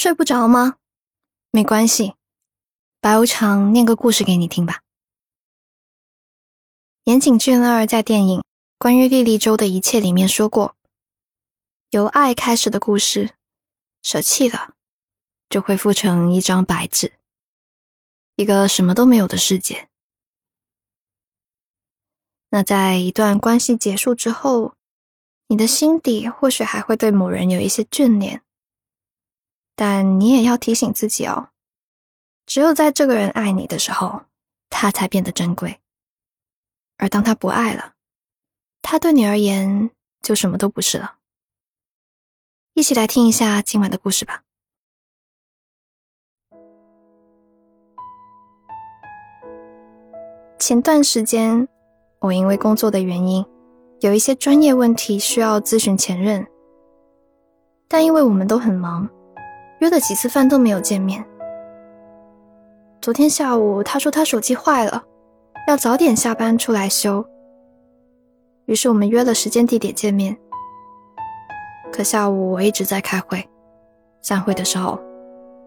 睡不着吗？没关系，白无常念个故事给你听吧。岩井俊二在电影《关于莉莉周的一切》里面说过：“由爱开始的故事，舍弃了，就恢复成一张白纸，一个什么都没有的世界。那在一段关系结束之后。”你的心底或许还会对某人有一些眷恋，但你也要提醒自己哦，只有在这个人爱你的时候，他才变得珍贵；而当他不爱了，他对你而言就什么都不是了。一起来听一下今晚的故事吧。前段时间，我因为工作的原因。有一些专业问题需要咨询前任，但因为我们都很忙，约了几次饭都没有见面。昨天下午他说他手机坏了，要早点下班出来修，于是我们约了时间地点见面。可下午我一直在开会，散会的时候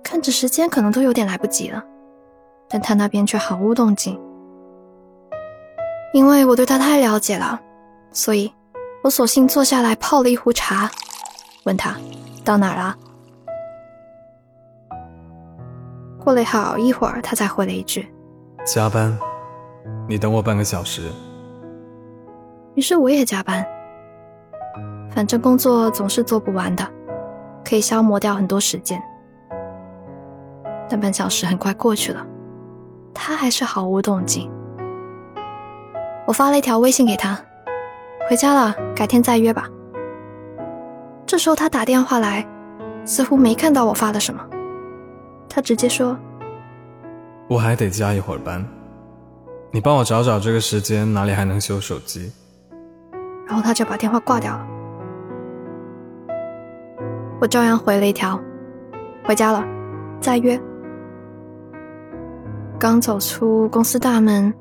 看着时间可能都有点来不及了，但他那边却毫无动静，因为我对他太了解了。所以，我索性坐下来泡了一壶茶，问他到哪儿了。过了好一会儿，他才回了一句：“加班，你等我半个小时。”于是我也加班，反正工作总是做不完的，可以消磨掉很多时间。但半小时很快过去了，他还是毫无动静。我发了一条微信给他。回家了，改天再约吧。这时候他打电话来，似乎没看到我发了什么，他直接说：“我还得加一会儿班，你帮我找找这个时间哪里还能修手机。”然后他就把电话挂掉了。我照样回了一条：“回家了，再约。”刚走出公司大门，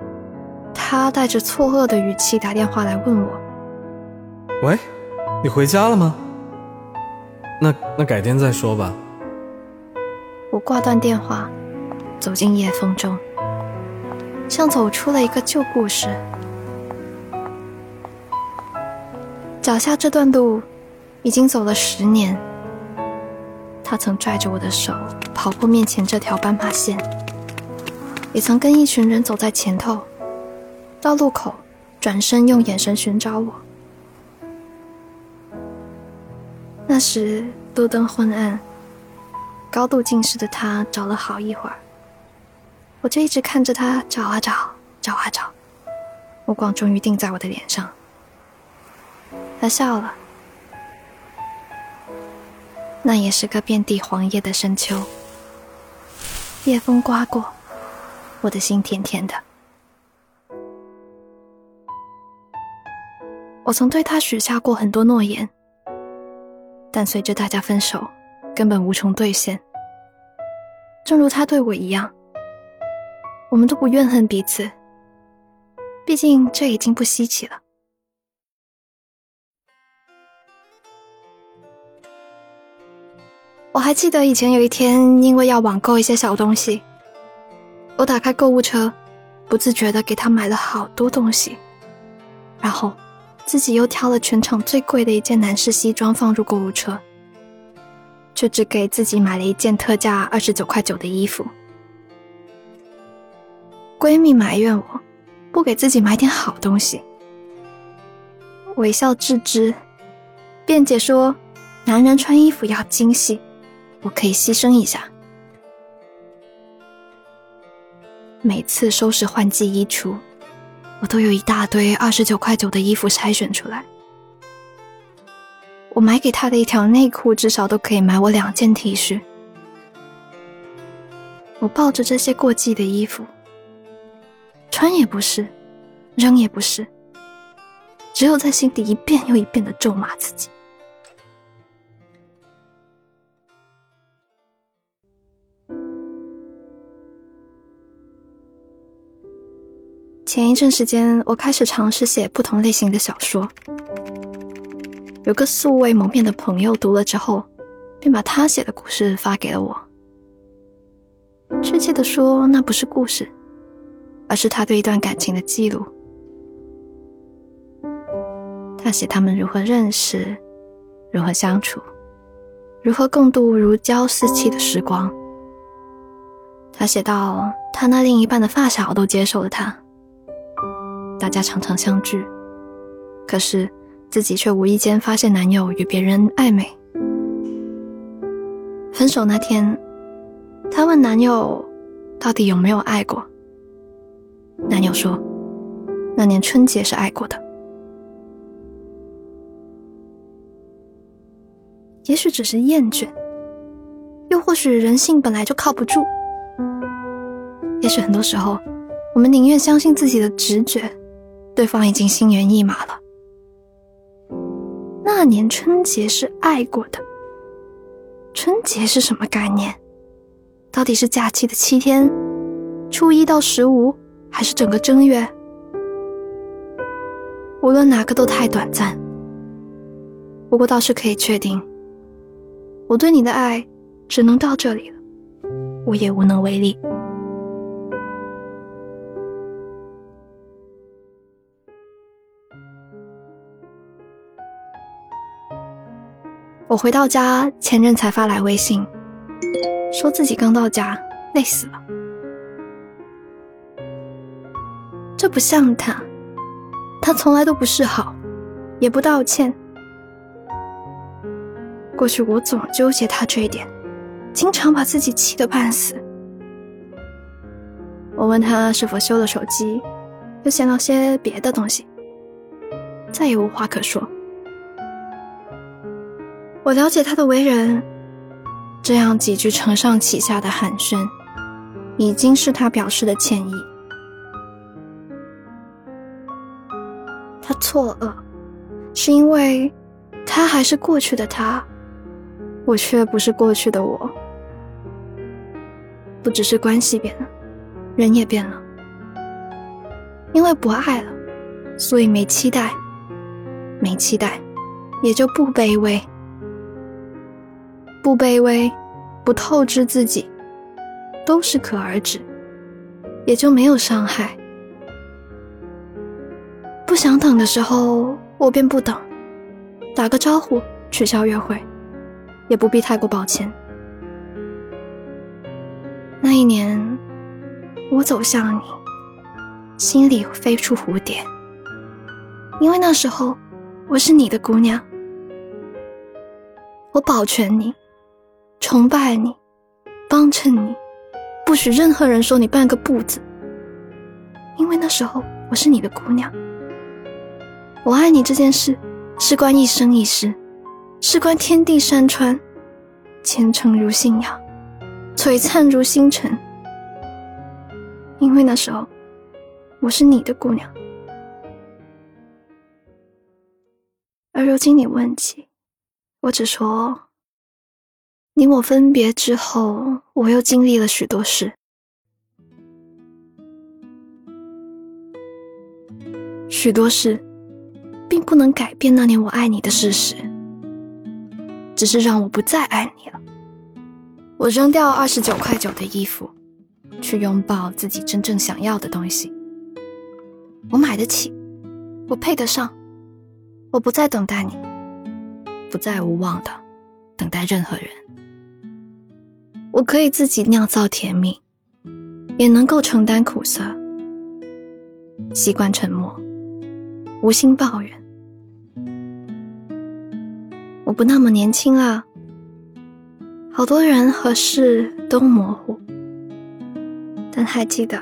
他带着错愕的语气打电话来问我。喂，你回家了吗？那那改天再说吧。挂断电话，走进夜风中，像走出了一个旧故事。脚下这段路，已经走了十年。他曾拽着我的手跑过面前这条斑马线，也曾跟一群人走在前头，到路口转身用眼神寻找我。那时路灯昏暗，高度近视的他找了好一会儿，我就一直看着他找啊找，找啊找，目光终于定在我的脸上。他笑了，那也是个遍地黄叶的深秋，夜风刮过，我的心甜甜的。我曾对他许下过很多诺言。但随着大家分手，根本无从兑现。正如他对我一样，我们都不怨恨彼此。毕竟这已经不稀奇了。我还记得以前有一天，因为要网购一些小东西，我打开购物车，不自觉的给他买了好多东西，然后。自己又挑了全场最贵的一件男士西装放入购物车，却只给自己买了一件特价二十九块九的衣服。闺蜜埋怨我不给自己买点好东西，微笑置之，辩解说男人穿衣服要精细，我可以牺牲一下。每次收拾换季衣橱。我都有一大堆二十九块九的衣服筛选出来，我买给他的一条内裤至少都可以买我两件 T 恤。我抱着这些过季的衣服，穿也不是，扔也不是，只有在心底一遍又一遍的咒骂自己。前一阵时间，我开始尝试写不同类型的小说。有个素未谋面的朋友读了之后，便把他写的故事发给了我。确切的说，那不是故事，而是他对一段感情的记录。他写他们如何认识，如何相处，如何共度如胶似漆的时光。他写到，他那另一半的发小都接受了他，大家常常相聚，可是自己却无意间发现男友与别人暧昧。分手那天，她问男友，到底有没有爱过？男友说，那年春节是爱过的。也许只是厌倦，又或许人性本来就靠不住。也许很多时候，我们宁愿相信自己的直觉，对方已经心猿意马了。那年春节是爱过的。春节是什么概念？到底是假期的七天，初一到十五，还是整个正月？无论哪个都太短暂。不过倒是可以确定，我对你的爱只能到这里了，我也无能为力。我回到家，前任才发来微信，说自己刚到家，累死了。这不像他，他从来都不示好，也不道歉。过去我总纠结他这一点，经常把自己气得半死。我问他是否修了手机，又闲聊些别的东西，再也无话可说。我了解他的为人，这样几句承上启下的寒暄，已经是他表示的歉意。他错愕，是因为他还是过去的他，我却不是过去的我。不只是关系变了，人也变了。因为不爱了，所以没期待，没期待，也就不卑微。不卑微，不透支自己，都是可而止，也就没有伤害。不想等的时候，我便不等，打个招呼，取消约会，也不必太过抱歉。那一年，我走向你，心里飞出蝴蝶，因为那时候我是你的姑娘，我保全你。崇拜你，帮衬你，不许任何人说你半个不字。因为那时候我是你的姑娘，我爱你这件事事关一生一世，事关天地山川，虔诚如信仰，璀璨如星辰。因为那时候我是你的姑娘，而如今你问起，我只说。你我分别之后，我又经历了许多事，许多事，并不能改变那年我爱你的事实，只是让我不再爱你了。我扔掉二十九块九的衣服，去拥抱自己真正想要的东西。我买得起，我配得上，我不再等待你，不再无望的等待任何人。我可以自己酿造甜蜜，也能够承担苦涩。习惯沉默，无心抱怨。我不那么年轻了，好多人和事都模糊，但还记得，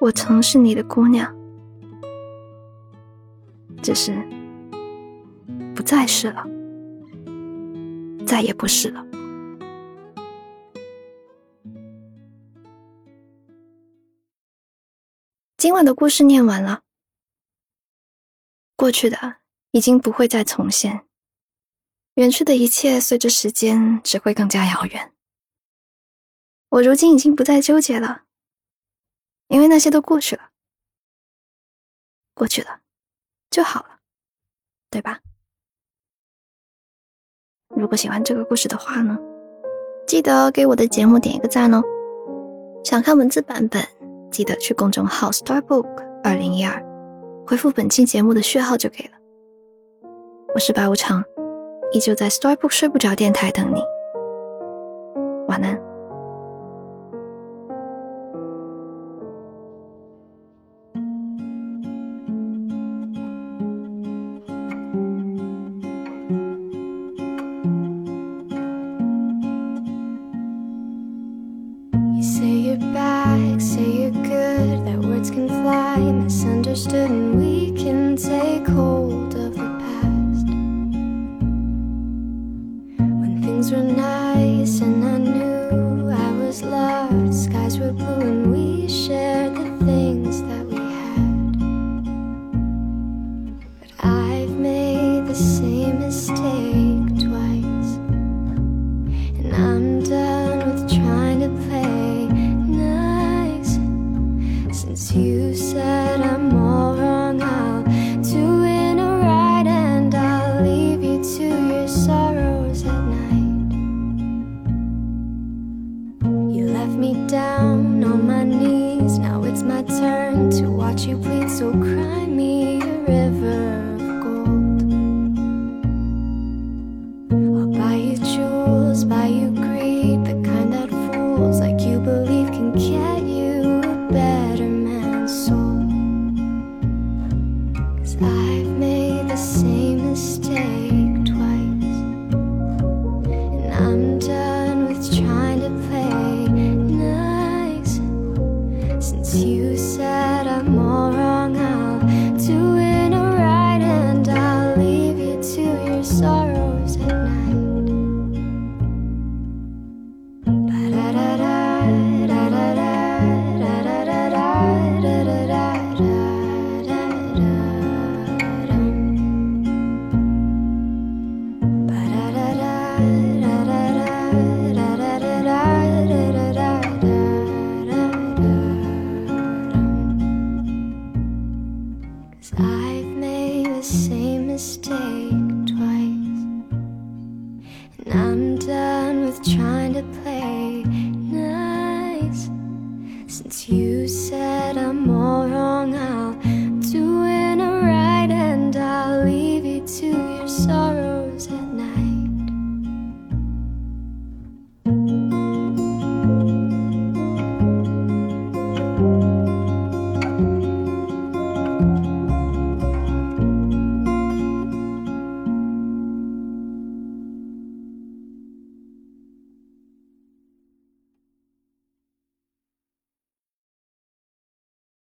我曾是你的姑娘，只是不再是了，再也不是了。今晚的故事念完了。过去的已经不会再重现远去的一切随着时间只会更加遥远。我如今已经不再纠结了因为那些都过去了过去了就好了对吧？如果喜欢这个故事的话呢记得给我的节目点一个赞哦。想看文字版本记得去公众号 starbook 二零一二回复本期节目的序号就可以了。我是白无常依旧在 starbook 睡不着电台等你。晚安。sorrow.